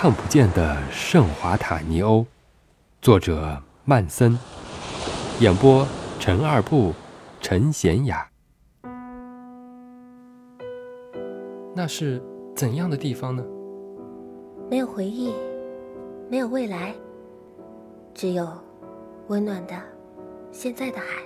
看不见的圣华塔尼欧。作者曼森。演播陈二布陈贤雅。那是怎样的地方呢？没有回忆没有未来只有温暖的现在的海。